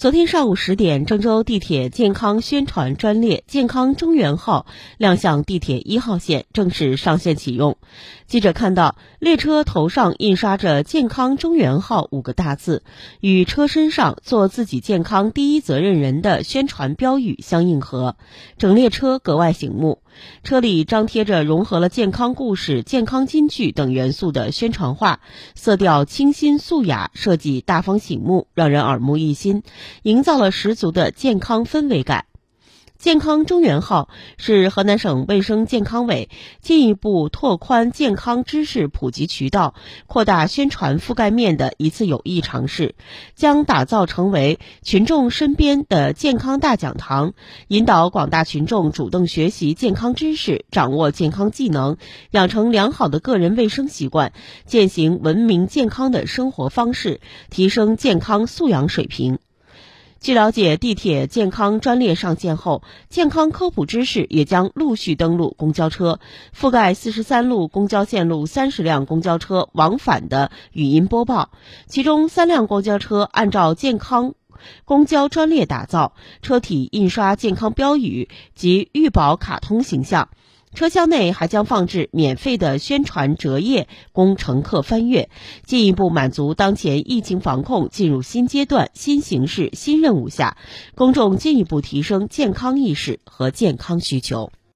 昨天上午十点，郑州地铁健康宣传专列“健康中原号”亮相地铁一号线，正式上线启用。记者看到，列车头上印刷着“健康中原号”五个大字，与车身上“做自己健康第一责任人”的宣传标语相应和，整列车格外醒目。车里张贴着融合了健康故事、健康金句等元素的宣传画，色调清新素雅，设计大方醒目，让人耳目一新。营造了十足的健康氛围感。健康中原号是河南省卫生健康委进一步拓宽健康知识普及渠道、扩大宣传覆盖面的一次有益尝试，将打造成为群众身边的健康大讲堂，引导广大群众主动学习健康知识，掌握健康技能，养成良好的个人卫生习惯，践行文明健康的生活方式，提升健康素养水平。据了解，地铁健康专列上线后，健康科普知识也将陆续登陆公交车，覆盖四十三路公交线路三十辆公交车往返的语音播报。其中三辆公交车按照健康公交专列打造，车体印刷健康标语及预保卡通形象。车厢内还将放置免费的宣传折页，供乘客翻阅，进一步满足当前疫情防控进入新阶段、新形势、新任务下，公众进一步提升健康意识和健康需求。